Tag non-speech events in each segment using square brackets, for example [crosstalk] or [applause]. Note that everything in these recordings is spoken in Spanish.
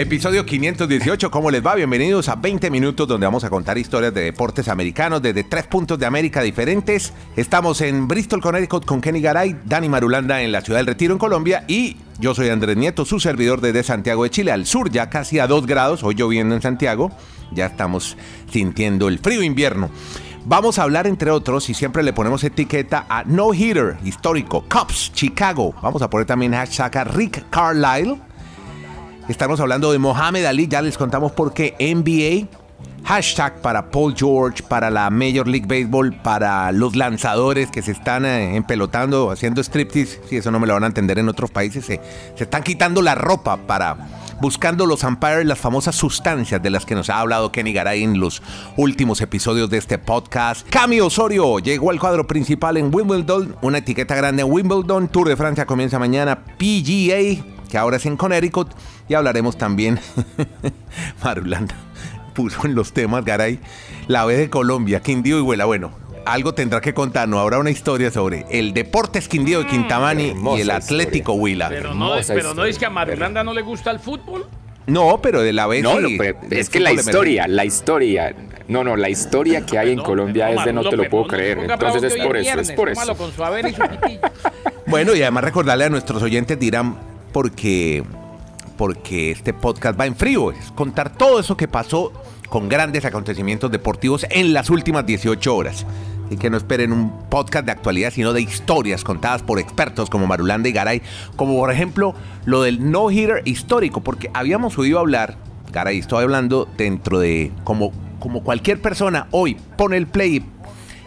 Episodio 518, ¿cómo les va? Bienvenidos a 20 minutos donde vamos a contar historias de deportes americanos desde tres puntos de América diferentes. Estamos en Bristol, Connecticut con Kenny Garay, Dani Marulanda en la ciudad del Retiro en Colombia y yo soy Andrés Nieto, su servidor desde Santiago de Chile, al sur ya casi a 2 grados, hoy lloviendo en Santiago, ya estamos sintiendo el frío invierno. Vamos a hablar, entre otros, y siempre le ponemos etiqueta a No Hitter histórico, Cops, Chicago. Vamos a poner también hashtag a Rick Carlisle. Estamos hablando de Mohamed Ali, ya les contamos por qué NBA. Hashtag para Paul George, para la Major League Baseball, para los lanzadores que se están eh, empelotando, haciendo striptease. Si eso no me lo van a entender en otros países, se, se están quitando la ropa para buscando los umpires, las famosas sustancias de las que nos ha hablado Kenny Garay en los últimos episodios de este podcast. Cami Osorio llegó al cuadro principal en Wimbledon, una etiqueta grande Wimbledon. Tour de Francia comienza mañana. PGA, que ahora es en Connecticut. Y hablaremos también, [laughs] Marulanda puso en los temas, Garay, la B de Colombia, Quindío y Huela. Bueno, algo tendrá que contarnos. Habrá una historia sobre el Deportes Quindío de Quintamani y el Atlético Huila. Pero no, pero no es que a Marulanda no le gusta el fútbol. No, pero de la vez. No, es que la historia, la historia. No, no, la historia que hay en Colombia es de no te lo puedo creer. Entonces es por eso, es por eso. bueno, y además recordarle a nuestros oyentes dirán porque porque este podcast va en frío, es contar todo eso que pasó con grandes acontecimientos deportivos en las últimas 18 horas. Y que no esperen un podcast de actualidad, sino de historias contadas por expertos como Marulanda y Garay, como por ejemplo lo del no-hitter histórico, porque habíamos oído hablar, Garay, estoy hablando dentro de como, como cualquier persona hoy pone el play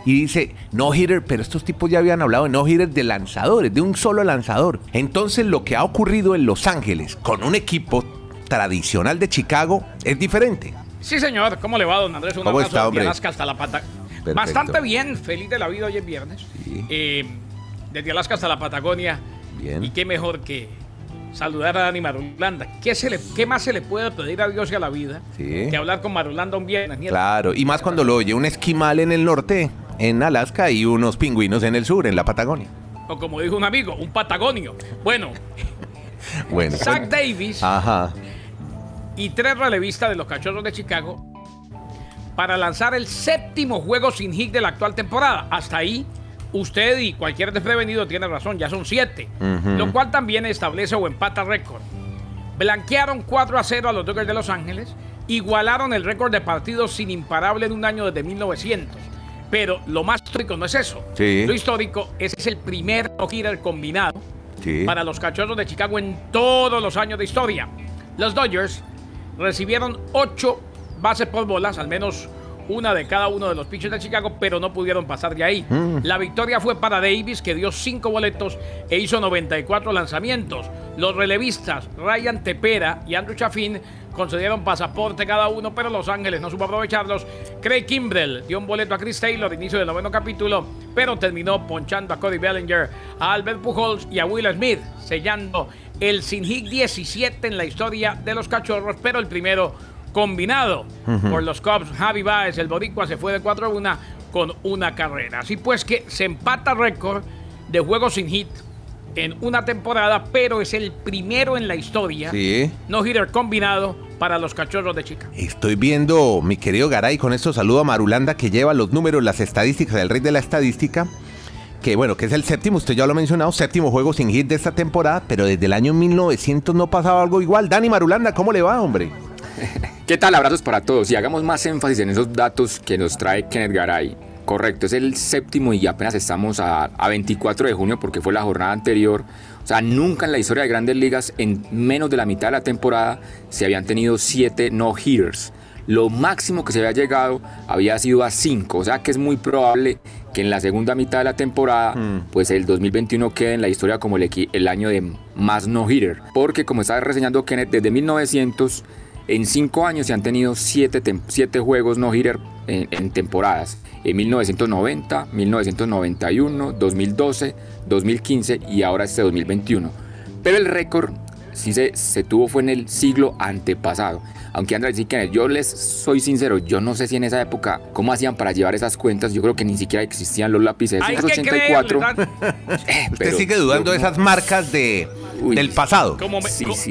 y dice no hitter, pero estos tipos ya habían hablado de no hitter de lanzadores, de un solo lanzador. Entonces lo que ha ocurrido en Los Ángeles con un equipo tradicional de Chicago es diferente. Sí, señor. ¿Cómo le va, don Andrés? Un ¿Cómo está, hombre? Alaska hasta la pata. Bastante bien, feliz de la vida hoy es viernes. Eh, desde Alaska hasta la Patagonia. Bien. Y qué mejor que saludar a Dani Marulanda. ¿Qué, se le, ¿Qué más se le puede pedir a Dios y a la vida que hablar con Marulanda un viernes? Claro, y más cuando lo oye un esquimal en el norte en Alaska y unos pingüinos en el sur, en la Patagonia. O como dijo un amigo, un patagonio. Bueno, [laughs] bueno Zach Davis y tres relevistas de los Cachorros de Chicago para lanzar el séptimo juego sin hit de la actual temporada. Hasta ahí, usted y cualquier desprevenido tiene razón, ya son siete, lo cual también establece o empata récord. Blanquearon 4 a 0 a los Dodgers de Los Ángeles, igualaron el récord de partidos sin imparable de un año desde 1900 pero lo más histórico no es eso. Lo histórico, ese es el primer no-hitter combinado para los cachorros de Chicago en todos los años de historia. Los Dodgers recibieron ocho bases por bolas, al menos una de cada uno de los pitchers de Chicago, pero no pudieron pasar de ahí. Mm. La victoria fue para Davis, que dio cinco boletos e hizo 94 lanzamientos. Los relevistas Ryan Tepera y Andrew Chaffin concedieron pasaporte cada uno, pero Los Ángeles no supo aprovecharlos. Craig Kimbrell dio un boleto a Chris Taylor, inicio del noveno capítulo, pero terminó ponchando a Cody Bellinger, a Albert Pujols y a Will Smith, sellando el sin hit 17 en la historia de los cachorros, pero el primero combinado por los Cubs. Javi Baez, el boricua, se fue de 4-1 con una carrera. Así pues que se empata récord de juegos sin hit en una temporada, pero es el primero en la historia. Sí. No hitter combinado para los cachorros de chica. Estoy viendo, mi querido Garay, con esto saludo a Marulanda que lleva los números, las estadísticas del rey de la estadística. Que bueno, que es el séptimo, usted ya lo ha mencionado, séptimo juego sin hit de esta temporada, pero desde el año 1900 no pasaba algo igual. Dani Marulanda, ¿cómo le va, hombre? [laughs] ¿Qué tal? Abrazos para todos y hagamos más énfasis en esos datos que nos trae Kenneth Garay. Correcto, es el séptimo y apenas estamos a, 24 de junio porque fue la jornada anterior. O sea, nunca en la historia de grandes ligas, en menos de la mitad de la temporada, se habían tenido 7 no-hitters. Lo máximo que se había llegado había sido a 5. O sea que es muy probable que en la segunda mitad de la temporada, hmm. pues el 2021 quede en la historia como el, el año de más no-hitter. Porque como estaba reseñando Kenneth, desde 1900 en 5 años se han tenido 7 juegos no-hitter en, temporadas. En 1990, 1991, 2012, 2015 y ahora este 2021. Pero el récord sí se, se, tuvo fue en el siglo antepasado. Aunque Andrés y que yo les soy sincero, yo no sé si en esa época cómo hacían para llevar esas cuentas. Yo creo que ni siquiera existían los lápices. Hay 84. [laughs] Eh, Usted sigue dudando de esas marcas de del pasado. Como me,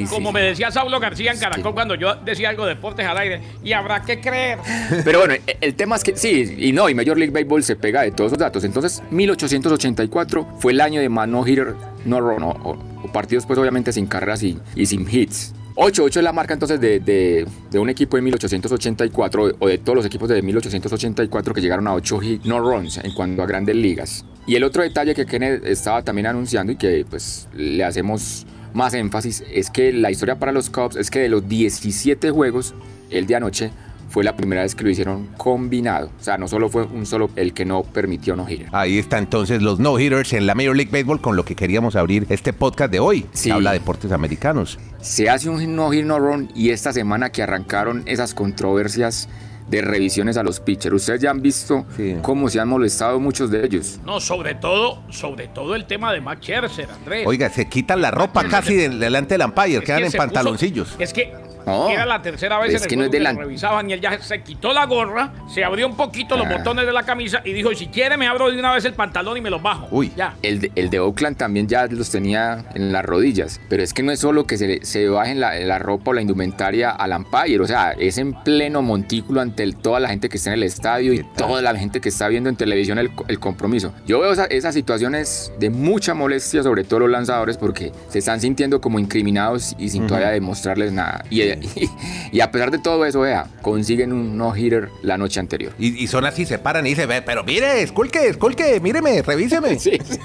como me decía Saulo García en Caracol cuando yo decía algo de deportes al aire, y habrá que creer. Pero bueno, el tema es que sí, y no, y Major League Baseball se pega de todos esos datos. Entonces, 1884 fue el año de man no hitter, no run, o, partidos pues obviamente sin carreras y, y sin hits. 8-8 es la marca entonces de, de, de, un equipo de 1884 o de todos los equipos de 1884 que llegaron a 8 hit no runs en cuanto a grandes ligas. Y el otro detalle que Kenneth estaba también anunciando y que pues le hacemos más énfasis es que la historia para los Cubs es que de los 17 juegos el de anoche fue la primera vez que lo hicieron combinado. O sea, no solo fue un solo el que no permitió no hitter. Ahí está entonces los no hitters en la Major League Baseball con lo que queríamos abrir este podcast de hoy. Sí. habla de deportes americanos. Se hace un no hit no run y esta semana que arrancaron esas controversias de revisiones a los pitchers. Ustedes ya han visto cómo se han molestado muchos de ellos. No, sobre todo, sobre todo el tema de Max Scherzer, Andrés. Oiga, se quitan la ropa casi delante del umpire, quedan en pantaloncillos. es que era la tercera vez en el que, no es que lo revisaban y él ya se quitó la gorra, se abrió un poquito los ah. botones de la camisa y dijo, si quiere me abro de una vez el pantalón y me los bajo. Uy, ya. El de, el de Oakland también ya los tenía en las rodillas, pero es que no es solo que se, se bajen la, la ropa o la indumentaria al umpire, o sea, es en pleno montículo ante toda la gente que está en el estadio y toda la gente que está viendo en televisión el, el compromiso. Yo veo esas situaciones de mucha molestia, sobre todo los lanzadores, porque se están sintiendo como incriminados y sin todavía demostrarles nada. Y [laughs] y, a pesar de todo eso, vea, consiguen un no-hitter la noche anterior. Y, son así, se paran y dicen, pero mire, esculque, esculque, míreme, revíseme. [laughs] Sí, sí.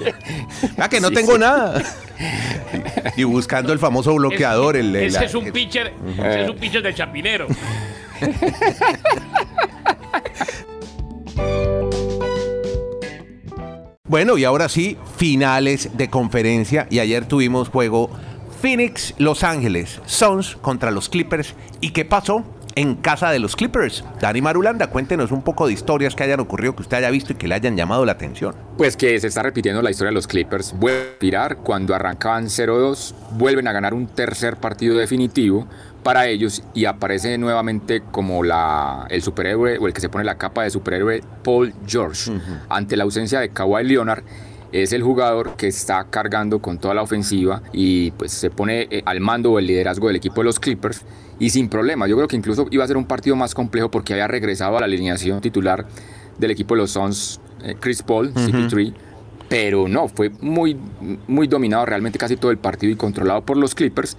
Ah, que no tengo nada. [laughs] y buscando el famoso bloqueador. el, ese es un pitcher, ese es un pitcher de chapinero. Bueno, y ahora sí, finales de conferencia. Y ayer tuvimos juego Phoenix, Los Ángeles, Suns contra los Clippers. ¿Y qué pasó? En casa de los Clippers. Dani Marulanda, cuéntenos un poco de historias que hayan ocurrido, que usted haya visto y que le hayan llamado la atención. Pues que se está repitiendo la historia de los Clippers. Vuelven a tirar cuando arrancaban 0-2, vuelven a ganar un tercer partido definitivo para ellos y aparece nuevamente como la, el superhéroe o el que se pone la capa de superhéroe Paul George ante la ausencia de Kawhi Leonard es el jugador que está cargando con toda la ofensiva y pues se pone eh, al mando o el liderazgo del equipo de los Clippers y sin problema. Yo creo que incluso iba a ser un partido más complejo porque había regresado a la alineación titular del equipo de los Suns, eh, Chris Paul, CP3. Pero no, fue muy, muy dominado realmente casi todo el partido y controlado por los Clippers.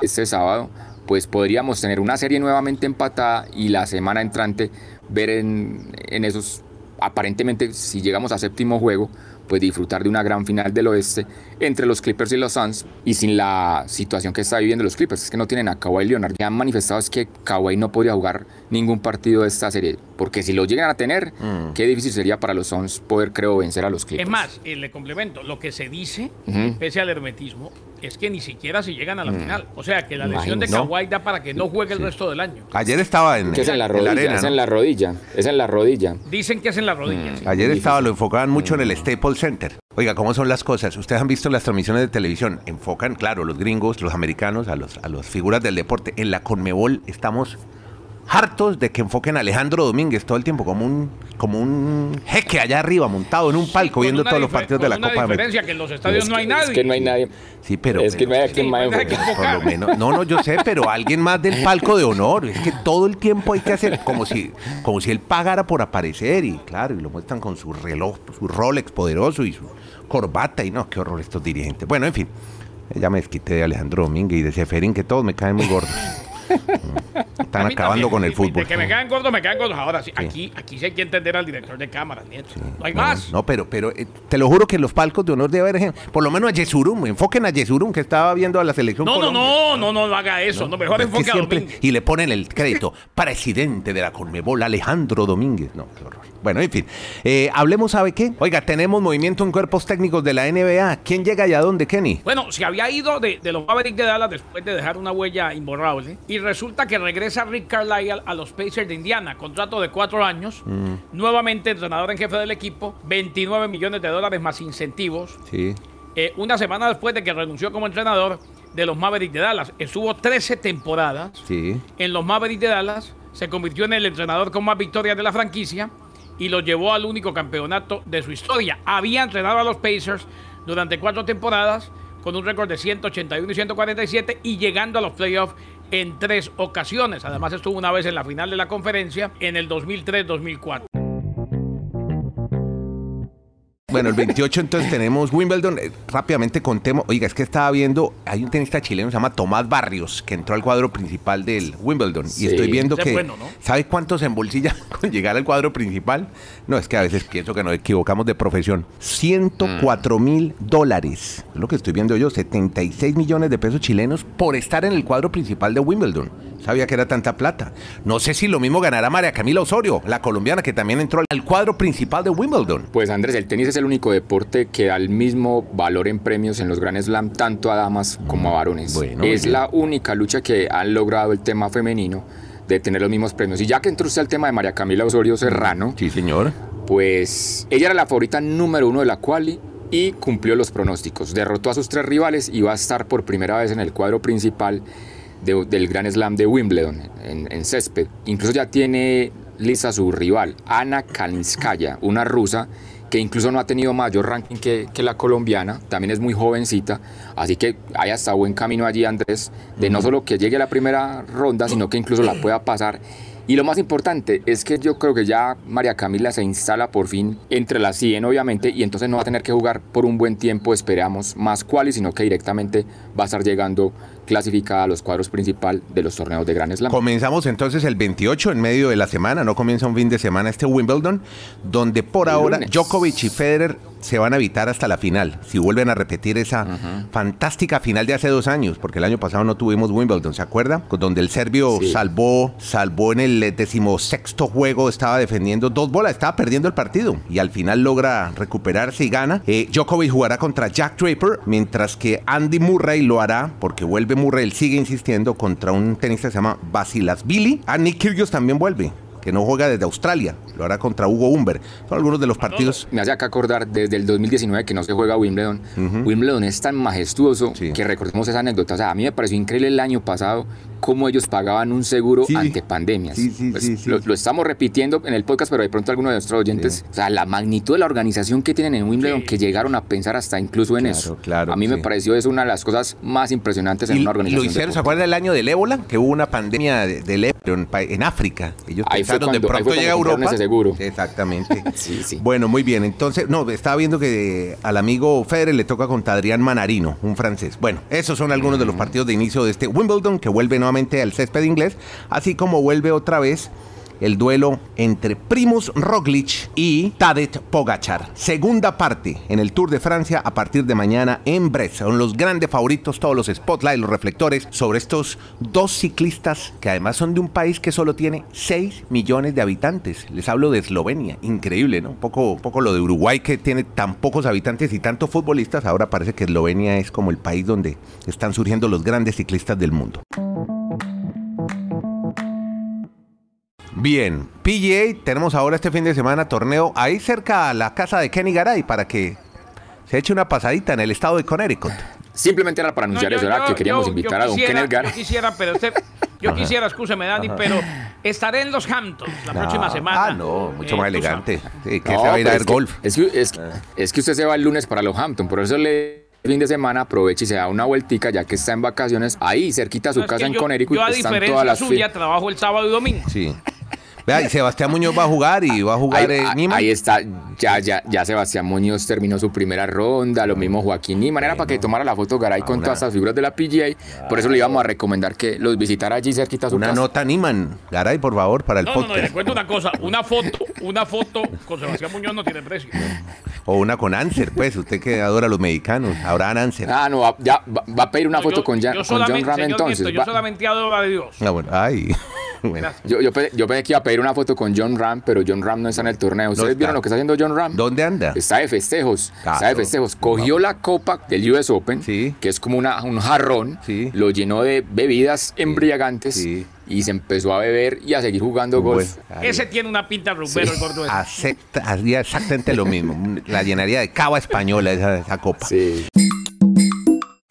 Este sábado, pues podríamos tener una serie nuevamente empatada y la semana entrante ver en, en esos, aparentemente, si llegamos a séptimo juego, pues disfrutar de una gran final del oeste entre los Clippers y los Suns y sin la situación que está viviendo los Clippers, es que no tienen a Kawhi Leonard. Ya han manifestado es que Kawhi no podría jugar ningún partido de esta serie, porque si lo llegan a tener, mm. qué difícil sería para los Suns poder, creo, vencer a los Clippers. Es más, eh, le complemento, lo que se dice, pese al hermetismo, es que ni siquiera si llegan a la mm. final. O sea, que la lesión de Kawhi da para que no juegue el resto del año. Ayer estaba en, es en la rodilla, es en la rodilla, es en la rodilla. Dicen que es en la rodilla. Mm. Ayer estaba, lo enfocaban mucho en el Staples Center. Oiga, ¿cómo son las cosas? Ustedes han visto las transmisiones de televisión. Enfocan, claro, los gringos, los americanos, a, los, a las figuras del deporte. En la Conmebol estamos hartos de que enfoquen a Alejandro Domínguez todo el tiempo como un como un jeque allá arriba montado en un palco viendo todos los partidos de la Copa América. que en los estadios no hay nadie. Es que no hay nadie. Sí, pero es que no hay quien más por lo menos, no, no, yo sé, pero alguien más del palco de honor. Es que todo el tiempo hay que hacer como si como si él pagara por aparecer y claro, y lo muestran con su reloj, su Rolex poderoso y su corbata y no, qué horror estos dirigentes. Bueno, en fin, ya me desquité de Alejandro Domínguez y de Seferín que todos me caen muy gordos. Están acabando con el fútbol. De que me caen gordos, me caen gordos. Ahora sí, aquí, aquí sí hay que entender al director de cámara, No hay más. No, pero, pero eh, te lo juro que en los palcos de honor debe haber, por lo menos a Yesurum, enfoquen a Yesurum que estaba viendo a la selección. No, no, no, no, no, no haga eso. No, mejor enfoque a Y le ponen el crédito, presidente de la Conmebol, Alejandro Domínguez. No, qué horror. Bueno, en fin. Eh, hablemos, ¿sabe qué? Oiga, tenemos movimiento en cuerpos técnicos de la NBA. ¿Quién llega y a dónde, Kenny? Bueno, se había ido de, los Mavericks de Dallas después de dejar una huella imborrable. Y resulta que regresa Rick Carlisle a los Pacers de Indiana. Contrato de cuatro años. Mm. Nuevamente entrenador en jefe del equipo. 29 millones de dólares más incentivos. Sí. Eh, una semana después de que renunció como entrenador de los Mavericks de Dallas. Estuvo 13 temporadas sí. en los Mavericks de Dallas. Se convirtió en el entrenador con más victorias de la franquicia y lo llevó al único campeonato de su historia. Había entrenado a los Pacers durante cuatro temporadas, con un récord de 181 y 147 y llegando a los playoffs en tres ocasiones. Además estuvo una vez en la final de la conferencia en el 2003-2004. Bueno, el 28 entonces tenemos Wimbledon. Eh, rápidamente contemos. Oiga, es que estaba viendo, hay un tenista chileno que se llama Tomás Barrios, que entró al cuadro principal del Wimbledon. Y estoy viendo que. ¿Sabe cuánto se embolsilla [laughs] con llegar al cuadro principal? No, es que a veces pienso que nos equivocamos de profesión. 104 mil dólares. Es lo que estoy viendo yo, 76 millones de pesos chilenos por estar en el cuadro principal de Wimbledon sabía que era tanta plata. No sé si lo mismo ganará María Camila Osorio, la colombiana que también entró al cuadro principal de Wimbledon. Pues Andrés, el tenis es el único deporte que da el mismo valor en premios en los Grand Slam tanto a damas como a varones. es la única lucha que han logrado el tema femenino de tener los mismos premios. Y ya que entró usted al tema de María Camila Osorio Serrano. Sí, señor. Pues ella era la favorita número uno de la quali y cumplió los pronósticos. Derrotó a sus tres rivales y va a estar por primera vez en el cuadro principal del Gran Slam de Wimbledon en, césped. Incluso ya tiene lista su rival, Ana Kalinskaya, una rusa que incluso no ha tenido mayor ranking que, la colombiana, también es muy jovencita, así que hay hasta buen camino allí Andrés, de no solo que llegue a la primera ronda, sino que incluso la pueda pasar. Y lo más importante es que yo creo que ya María Camila se instala por fin entre las 100, obviamente, y entonces no va a tener que jugar por un buen tiempo, esperamos, más cuales, sino que directamente va a estar llegando clasificada a los cuadros principal de los torneos de Gran Slam. Comenzamos entonces el 28 en medio de la semana, no comienza un fin de semana este Wimbledon, donde por ahora Djokovic y Federer se van a evitar hasta la final, si vuelven a repetir esa fantástica final de hace dos años, porque el año pasado no tuvimos Wimbledon, ¿se acuerda? Donde el serbio salvó, salvó en el decimosexto juego, estaba defendiendo dos bolas, estaba perdiendo el partido y al final logra recuperarse y gana. Eh, Djokovic jugará contra Jack Draper, mientras que Andy Murray lo hará, porque vuelve Murray, sigue insistiendo, contra un tenista que se llama Basilas Billy. A Nick Kyrgios también vuelve que no juega desde Australia, lo hará contra Hugo Humber. Son algunos de los partidos. Me hace acá acordar desde el 2019 que no se juega Wimbledon. Wimbledon es tan majestuoso que recordemos esa anécdota. O sea, a mí me pareció increíble el año pasado cómo ellos pagaban un seguro ante pandemias. Pues, lo, estamos repitiendo en el podcast, pero de pronto algunos de nuestros oyentes, o sea, la magnitud de la organización que tienen en Wimbledon, que llegaron a pensar hasta incluso en eso. Claro, a mí me pareció eso una de las cosas más impresionantes en una organización. Lo hicieron, ¿se acuerdan del año del ébola? Que hubo una pandemia del de ébola en, África. Ellos ahí pensaron de pronto llega Europa. Ese seguro. Exactamente. [laughs] bueno, muy bien. Entonces, no, estaba viendo que al amigo Federer le toca contra Adrián Manarino, un francés. Bueno, esos son algunos de los partidos de inicio de este Wimbledon que vuelven nuevamente al césped inglés, así como vuelve otra vez el duelo entre Primus Roglic y Tadej Pogachar. Segunda parte en el Tour de Francia a partir de mañana en Brest. Son los grandes favoritos, todos los spotlights, los reflectores sobre estos dos ciclistas que además son de un país que solo tiene 6 millones de habitantes. Les hablo de Eslovenia, increíble, ¿no? Un poco, poco lo de Uruguay que tiene tan pocos habitantes y tantos futbolistas. Ahora parece que Eslovenia es como el país donde están surgiendo los grandes ciclistas del mundo. Bien, PGA, tenemos ahora este fin de semana torneo ahí cerca a la casa de Kenny Garay para que se eche una pasadita en el estado de Connecticut. Simplemente era para anunciar eso, era que queríamos invitar a don Kenny Garay. Yo quisiera, pero usted, yo quisiera, escúcheme Dani, pero estaré en los Hamptons la próxima semana. Ah, no, mucho más elegante. Sí, que se va a ir a ver golf. Es que, es, que usted se va el lunes para los Hamptons, por eso le fin de semana aproveche y se da una vueltica ya que está en vacaciones ahí cerquita a su casa en Connecticut. Yo a diferencia las suya trabajo el sábado y domingo. Sí. Vea, y Sebastián Muñoz va a jugar y va a jugar ahí, Niman. Ahí está, ya, ya, ya Sebastián Muñoz terminó su primera ronda, lo mismo Joaquín Niman, era para que tomara la foto Garay con todas las figuras de la PGA, por eso le íbamos a recomendar que los visitara allí cerquita a su Una nota Niman, Garay, por favor, para el podcast. No, no, le cuento una cosa, una foto, una foto con Sebastián Muñoz no tiene precio. O una con Anser, pues, usted que adora a los mexicanos, ahora Anser. Ah, no, ya va, a pedir una foto con, con John Ram entonces. yo solamente adoro a Dios. Ah, bueno, ay. [laughs] Yo, yo, yo, pensé que iba a pedir una foto con John Ram, pero John Ram no está en el torneo. ¿Ustedes vieron lo que está haciendo John Ram? ¿Dónde anda? Está de festejos. Está de festejos. Cogió la copa del US Open, que es como una, un jarrón, lo llenó de bebidas embriagantes. Y se empezó a beber y a seguir jugando golf. Ese tiene una pinta rumbero, el gordo. Acepta, haría exactamente lo mismo. La llenaría de cava española esa, esa copa. Sí.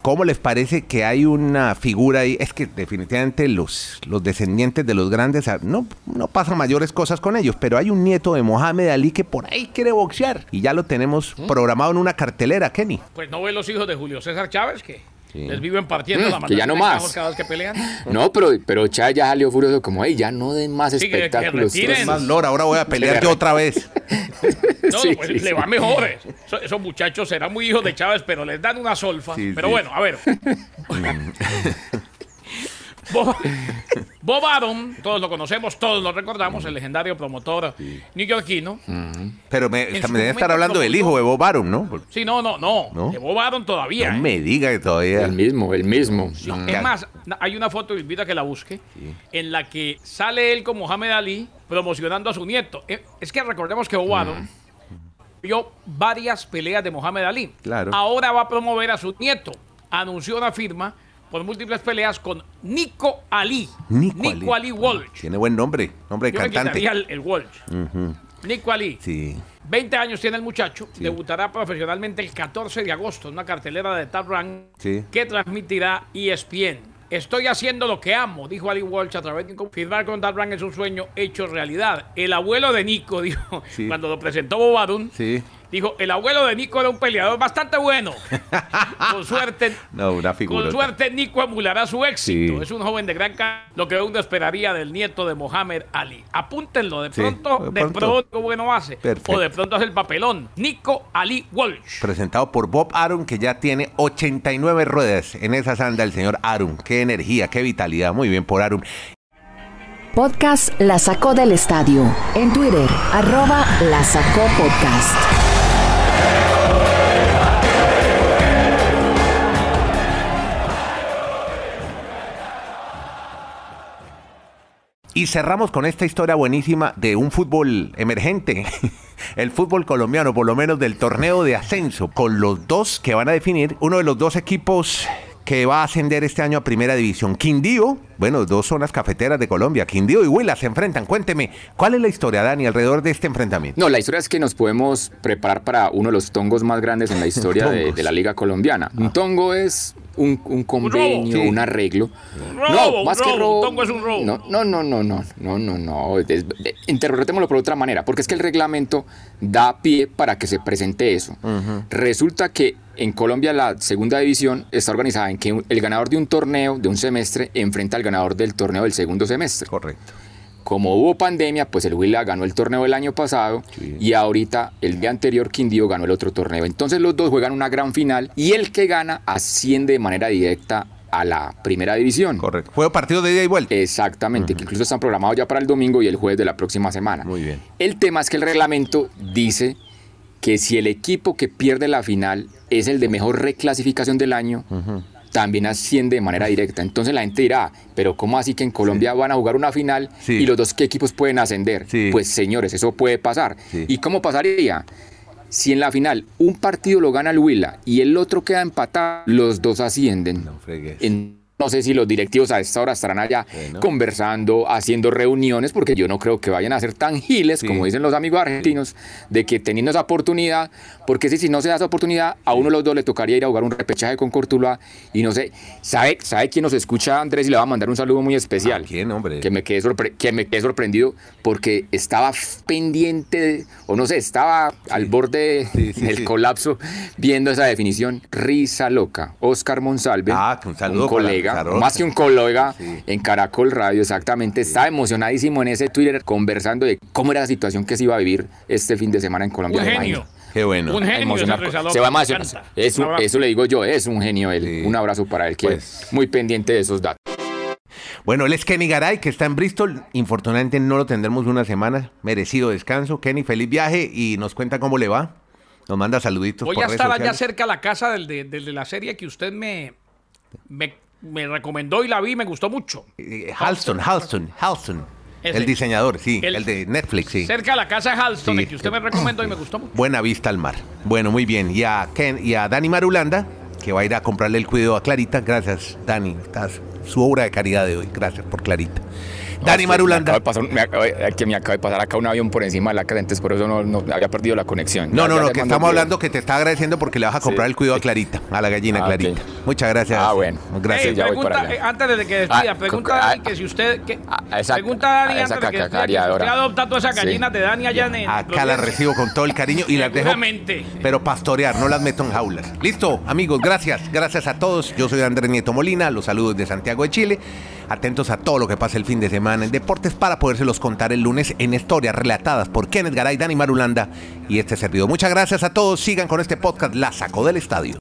¿Cómo les parece que hay una figura ahí? Es que definitivamente los, los descendientes de los grandes ah, no, no pasan mayores cosas con ellos, pero hay un nieto de Mohamed Ali que por ahí quiere boxear y ya lo tenemos ¿Mm? programado en una cartelera, Kenny. Pues no ve los hijos de Julio César Chávez que les viven partiendo Mm, la que ya no más. cada vez que pelean. No, pero, pero Chávez ya salió furioso como, hey, ya no den más Sí, que- que espectáculos. retiren. Más Lora, ahora voy a pelear yo otra vez. [laughs] No, Sí, pues sí, le sí. va mejor. Eso- esos muchachos serán muy hijos de Chávez, pero les dan una solfa. Sí, pero sí. bueno, a ver. [laughs] [laughs] Bob, Bob Arum, todos lo conocemos, todos lo recordamos, el legendario promotor neoyorquino. Pero me, debe estar hablando del hijo de Bob Arum, ¿no? Sí, no, no, no. ¿No? De Bob Arum todavía. No ¿eh? me diga que todavía. El mismo, el mismo. No, es más, hay una foto, invita a que la busque, en la que sale él con Mohamed Ali promocionando a su nieto. Eh, Es que recordemos que Bob Arum vio varias peleas de Mohamed Ali. Claro. Ahora va a promover a su nieto. Anunció una firma por múltiples peleas con Nico Ali. Nico Ali. Ali Walsh. Tiene buen nombre, nombre de Yo cantante. quitaría el, el Walsh. Nico Ali. Sí. 20 años tiene el muchacho, debutará profesionalmente el 14 de agosto en una cartelera de Rank Sí. que transmitirá ESPN. Estoy haciendo lo que amo, dijo Ali Walsh a través de un firmar con Rank es un sueño hecho realidad. El abuelo de Nico [laughs] dijo Sí. cuando lo presentó Bob Arum, Sí. Dijo el abuelo de Nico era un peleador bastante bueno. [laughs] con suerte, No, una figura. con suerte Nico emulará su éxito. Sí. Es un joven de gran lo que uno esperaría del nieto de Mohamed Ali. Apúntenlo, de pronto, de de pronto. pronto bueno hace. Perfecto. O de pronto hace el papelón. Nico Ali Walsh. Presentado por Bob Arum, que ya tiene 89 ruedas en esa sanda el señor Arum. Qué energía, qué vitalidad. Muy bien por Arum. Podcast La Sacó del Estadio. En Twitter, arroba La Sacó Podcast. Y cerramos con esta historia buenísima de un fútbol emergente. [laughs] El fútbol colombiano, por lo menos del torneo de ascenso, con los dos que van a definir uno de los dos equipos que va a ascender este año a Primera División. Quindío, bueno, dos zonas cafeteras de Colombia. Quindío y Huila se enfrentan. Cuénteme, ¿cuál es la historia, Dani, alrededor de este enfrentamiento? No, la historia es que nos podemos preparar para uno de los tongos más grandes en la [laughs] historia de, de la Liga Colombiana. Un tongo es un, un convenio, Sí. un arreglo. robo, más que robo, robo. un tongo es un robo. No, no, no, no, no, no, no, no. eh, interpretémoslo por otra manera, porque es que el reglamento da pie para que se presente eso. Resulta que en Colombia la segunda división está organizada en que el ganador de un torneo de un semestre enfrenta al ganador del torneo del segundo semestre. Correcto. Como hubo pandemia, pues el Huila ganó el torneo del año pasado y ahorita el día anterior Quindío ganó el otro torneo. Entonces los dos juegan una gran final y el que gana asciende de manera directa a la primera división. Correcto. Juego partido de ida y vuelta. Exactamente, que incluso están programados ya para el domingo y el jueves de la próxima semana. Muy bien. El tema es que el reglamento dice que si el equipo que pierde la final es el de mejor reclasificación del año, también asciende de manera directa. Entonces la gente dirá, pero ¿cómo así que en Colombia van a jugar una final Sí. y los dos ¿qué equipos pueden ascender? Sí. Pues señores, eso puede pasar. ¿Y cómo pasaría? Si en la final un partido lo gana el Huila y el otro queda empatado, los dos ascienden. No fregues. En- no sé si los directivos a esta hora estarán allá Bueno. conversando, haciendo reuniones, porque yo no creo que vayan a ser tan giles, Sí. como dicen los amigos argentinos, de que teniendo esa oportunidad, porque si, si no se da esa oportunidad, a uno de los dos le tocaría ir a jugar un repechaje con Cortuluá y no sé, ¿sabe, ¿sabe quién nos escucha, Andrés? Y le va a mandar un saludo muy especial. ¿A quién, hombre? Que me, quedé sorpre- que me quedé sorprendido porque estaba pendiente, de- o no sé, estaba al borde Sí, del colapso viendo esa definición. Risa loca. Oscar Monsalve, Ah, un saludo un para- más que un colega Sí. en Caracol Radio, exactamente. Estaba emocionadísimo en ese Twitter conversando de cómo era la situación que se iba a vivir este fin de semana en Colombia. Un genio. imagino. Qué bueno. Un genio. Se va a me emocionar. encanta. Eso, eso le digo yo, es un genio él. Sí. Un abrazo para él, que Pues- es muy pendiente de esos datos. Bueno, él es Kenny Garay, que está en Bristol. Infortunadamente no lo tendremos una semana. Merecido descanso. Kenny, feliz viaje y nos cuenta cómo le va. Nos manda saluditos Voy por a redes estar allá cerca a la casa del de, del de la serie que usted me, me, me recomendó y la vi y me gustó mucho. Eh, Halston, Halston, Halston. Ese. El diseñador, sí. El, El- de Netflix, sí. Cerca a la casa de Halston, Sí. el que usted me recomendó y me gustó mucho. Buena vista al mar. Bueno, muy bien. Y a, Ken, y a Dani Marulanda, que va a ir a comprarle el cuidado a Clarita. Gracias, Dani. Estás su obra de caridad de hoy. Gracias por Clarita. Dani Marulanda. que me acaba de pasar acá un avión por encima de la casa, entonces por eso no, había perdido la conexión. No, no, no, que estamos hablando que te está agradeciendo porque le vas a comprar el cuidado a Clarita, a la gallina ah, Clarita. Muchas gracias. Ah, bueno. Gracias. ya voy para allá. Eh, antes de que despida, ah, pregunta a Dani que si usted. Que, pregunta a Dani antes de que, que usted adopta todas esas gallinas de Dani allá en Acá las recibo con todo el cariño y las dejo. Pero pastorear, no las meto en jaulas. Listo, amigos, gracias. Gracias a todos. Yo soy Andrés Nieto Molina, los saludos de Santiago de Chile. Atentos a todo lo que pasa el fin de en deportes para podérselos contar el lunes en historias relatadas por Kenneth Garay, Dani Marulanda y este servidor. Muchas gracias a todos. Sigan con este podcast La Sacó del Estadio.